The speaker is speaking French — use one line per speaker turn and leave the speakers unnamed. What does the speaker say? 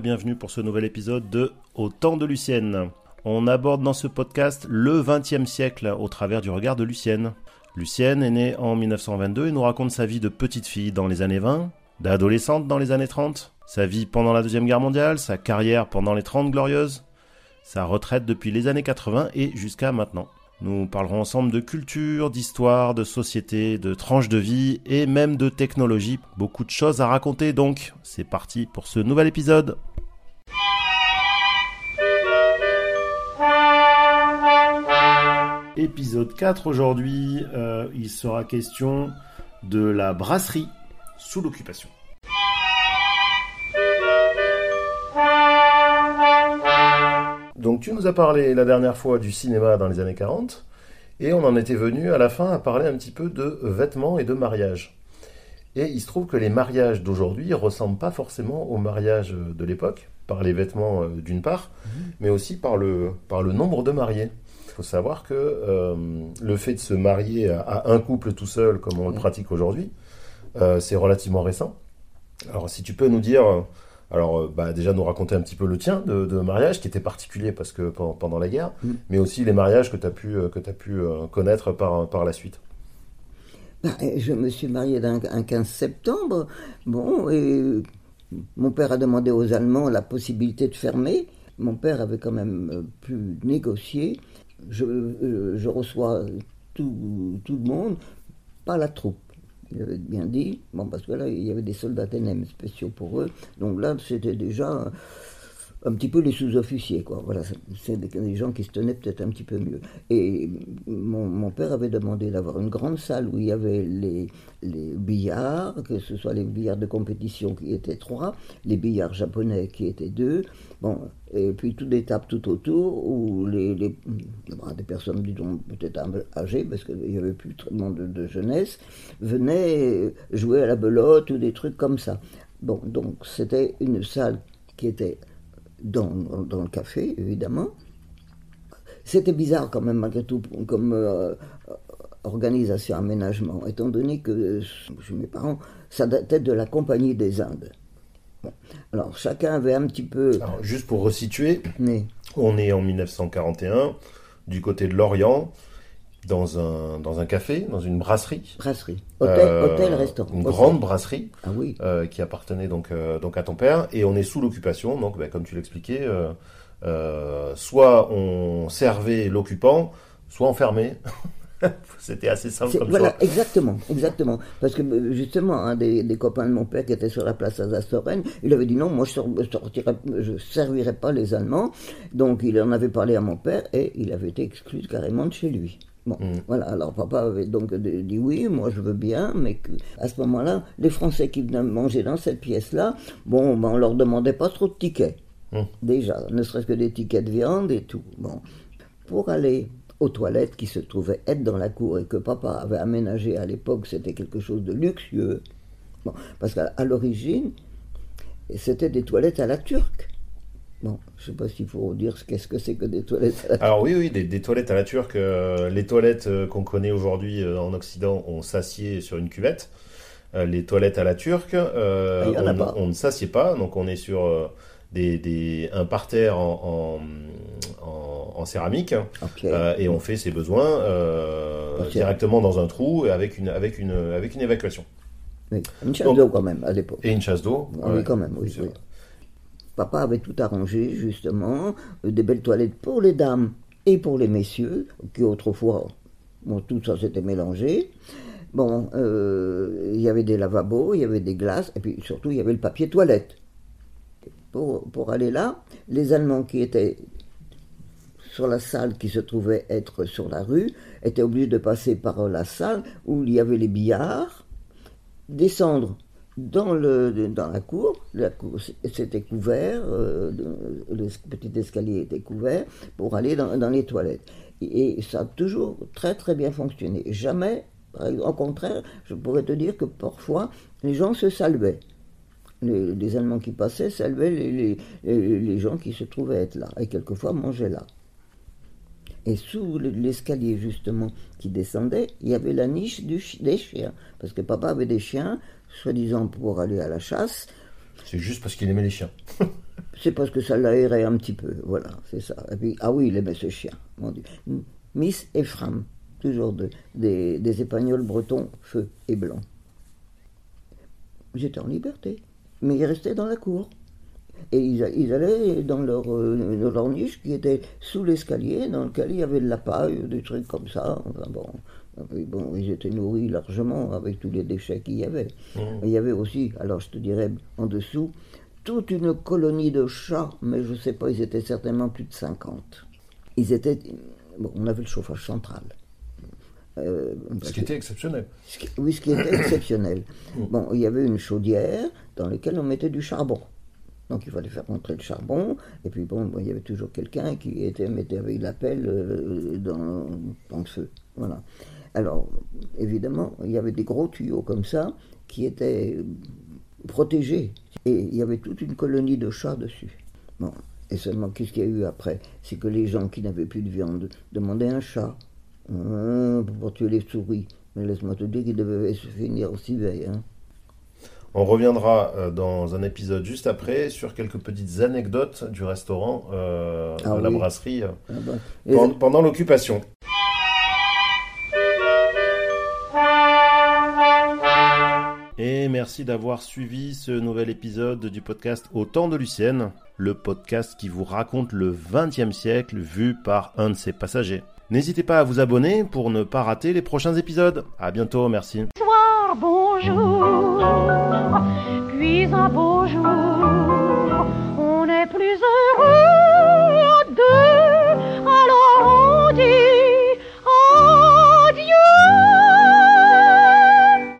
bienvenue pour ce nouvel épisode de Au temps de Lucienne. On aborde dans ce podcast le XXe siècle au travers du regard de Lucienne. Lucienne est née en 1922 et nous raconte sa vie de petite fille dans les années 20, d'adolescente dans les années 30, sa vie pendant la Deuxième Guerre mondiale, sa carrière pendant les 30 glorieuses, sa retraite depuis les années 80 et jusqu'à maintenant. Nous parlerons ensemble de culture, d'histoire, de société, de tranches de vie et même de technologie. Beaucoup de choses à raconter donc. C'est parti pour ce nouvel épisode. Épisode 4 aujourd'hui, euh, il sera question de la brasserie sous l'occupation. Donc tu nous as parlé la dernière fois du cinéma dans les années 40, et on en était venu à la fin à parler un petit peu de vêtements et de mariage. Et il se trouve que les mariages d'aujourd'hui ressemblent pas forcément aux mariages de l'époque, par les vêtements euh, d'une part, mais aussi par le, par le nombre de mariés. Il faut savoir que euh, le fait de se marier à, à un couple tout seul, comme on le pratique aujourd'hui, euh, c'est relativement récent. Alors si tu peux nous dire alors, euh, bah, déjà nous raconter un petit peu le tien de, de mariage, qui était particulier parce que pendant, pendant la guerre,
Mm.
mais aussi les mariages que tu as pu, euh, que t'as pu euh, connaître par, par la suite.
Ben, Je me suis marié d'un- un 15 septembre. Bon, et mon père a demandé aux Allemands la possibilité de fermer. Mon père avait quand même pu négocier. Je, je reçois tout, tout le monde, pas la troupe. Il avait bien dit, bon, parce que là, il y avait des soldats spéciaux pour eux. Donc là, c'était déjà un petit peu les sous-officiers, quoi. Voilà, c'est- des, gens qui se tenaient peut-être un petit peu mieux. Et mon, père avait demandé d'avoir une grande salle où il y avait les, les billards, que ce soit les billards de compétition qui étaient trois, les billards japonais qui étaient deux, bon, et puis toutes des tables tout autour où les, des personnes, disons, peut-être âgées, parce qu'il n'y avait plus de, de jeunesse, venaient jouer à la belote ou des trucs comme ça. Bon, donc c'était une salle qui était dans, dans- dans le café, évidemment. C'était bizarre quand même, malgré tout, comme euh, organisation, aménagement, étant donné que euh, chez mes parents, ça datait de la Compagnie des Indes. Bon. Alors chacun avait un petit peu...
Alors, juste pour resituer, on est en 1941, du côté de l'Orient, dans un, dans un café, dans une brasserie.
brasserie, hôtel,
Euh,
hôtel restaurant.
Une
Hôtel.
grande brasserie.
Ah oui,
euh, qui appartenait donc, euh, donc à ton père, et on est sous l'occupation, donc bah, comme tu l'expliquais, soit on servait l'occupant, soit on fermait. C'était assez simple comme
voilà,
ça.
exactement, exactement. Parce que justement, un des, des copains de mon père qui était sur la place Alsace-Lorraine, il avait dit non, moi je sortirai, je servirai pas les Allemands. Donc il en avait parlé à mon père et il avait été exclu carrément de chez lui. Bon, voilà. Alors papa avait donc dit oui, moi je veux bien, mais à ce moment-là, les Français qui venaient manger dans cette pièce-là, bon, ben, on leur demandait pas trop de tickets.
Mm.
Déjà, ne serait-ce que des tickets de viande et tout. Bon, pour aller aux toilettes qui se trouvaient être dans la cour et que papa avait aménagé à l'époque, c'était quelque chose de luxueux. Bon, parce qu'à l'origine, c'était des toilettes à la turque. Bon, je sais pas s'il faut dire ce qu'est-ce que c'est que des toilettes à la
Alors oui, oui, des, des toilettes à la turque. euh, les toilettes euh, qu'on connaît aujourd'hui euh, en Occident, on s'assied sur une cuvette. Euh, les toilettes à la turque,
Ah, a
on,
pas.
on ne s'assied pas, donc on est sur des, des, un parterre en, en, en- en céramique. Euh, et on fait ses besoins euh, directement dans un trou et avec une, avec une, avec une évacuation.
Oui, Une chasse d'eau quand même à l'époque.
Et une chasse d'eau.
Ah oui, quand même, oui. Papa avait tout arrangé, justement, euh, des belles toilettes pour les dames et pour les messieurs, qui autrefois, bon, tout ça s'était mélangé. Bon, euh, il y avait des lavabos, il y avait des glaces, et puis surtout, il y avait le papier toilette. Pour, pour aller là, les Allemands qui étaient sur la salle qui se trouvait être sur la rue étaient obligés de passer par la salle où il y avait les billards, descendre dans, le, dans la cour, la cour c'était couvert, euh, le petit escalier était couvert pour aller dans, les toilettes. Et, ça a toujours très très bien fonctionné. Jamais, au contraire, je pourrais te dire que parfois les gens se saluaient. Les, Allemands qui passaient saluaient les, les, les, gens qui se trouvaient être là, et quelquefois mangeaient là. Et sous l'escalier, justement, qui descendait, il y avait la niche des chiens. Parce que papa avait des chiens, soi-disant pour aller à la chasse.
C'est juste parce qu'il aimait les chiens.
C'est parce que ça l'aérait un petit peu, voilà, c'est ça. Et puis, ah oui, il aimait ce chien, mon Dieu. Miss Ephraim, toujours de, des, des épagnols bretons, feu et blanc. J'étais en liberté, mais ils restaient dans la cour. Et ils, ils allaient dans leur, euh, dans leur niche qui était sous l'escalier, dans lequel il y avait de la paille, des trucs comme ça. Enfin bon, et bon, ils étaient nourris largement avec tous les déchets qu'il y avait.
Mmh.
Il y avait aussi, alors je te dirais, en dessous, toute une colonie de chats, mais je ne sais pas, ils étaient certainement plus de 50. Ils étaient. Bon, on avait le chauffage central. Euh,
Ce qui était exceptionnel.
ce qui- oui, ce qui était exceptionnel.
Mm.
Bon, il y avait une chaudière dans laquelle on mettait du charbon. Donc il fallait faire rentrer le charbon, et puis bon, bon, il y avait toujours quelqu'un qui était, mettait avec la pelle euh, dans, dans le feu. Voilà. Alors, évidemment, il y avait des gros tuyaux comme ça qui étaient protégés. Et il y avait toute une colonie de chats dessus. Bon. Et seulement, qu'est-ce qu'il y a eu après? C'est que les gens qui n'avaient plus de viande demandaient un chat. Hein, pour tuer les souris. Mais laisse-moi te dire qu'il devait se finir aussi veille. Hein.
On reviendra euh, dans un épisode juste après sur quelques petites anecdotes du restaurant, euh,
Ah
de la brasserie, euh,
Ah bah,
pendant l'occupation. Merci d'avoir suivi ce nouvel épisode du podcast Au temps de Lucienne, le podcast qui vous raconte le XXe siècle vu par un de ses passagers. N'hésitez pas à vous abonner pour ne pas rater les prochains épisodes. À bientôt, merci.
soir, bonjour,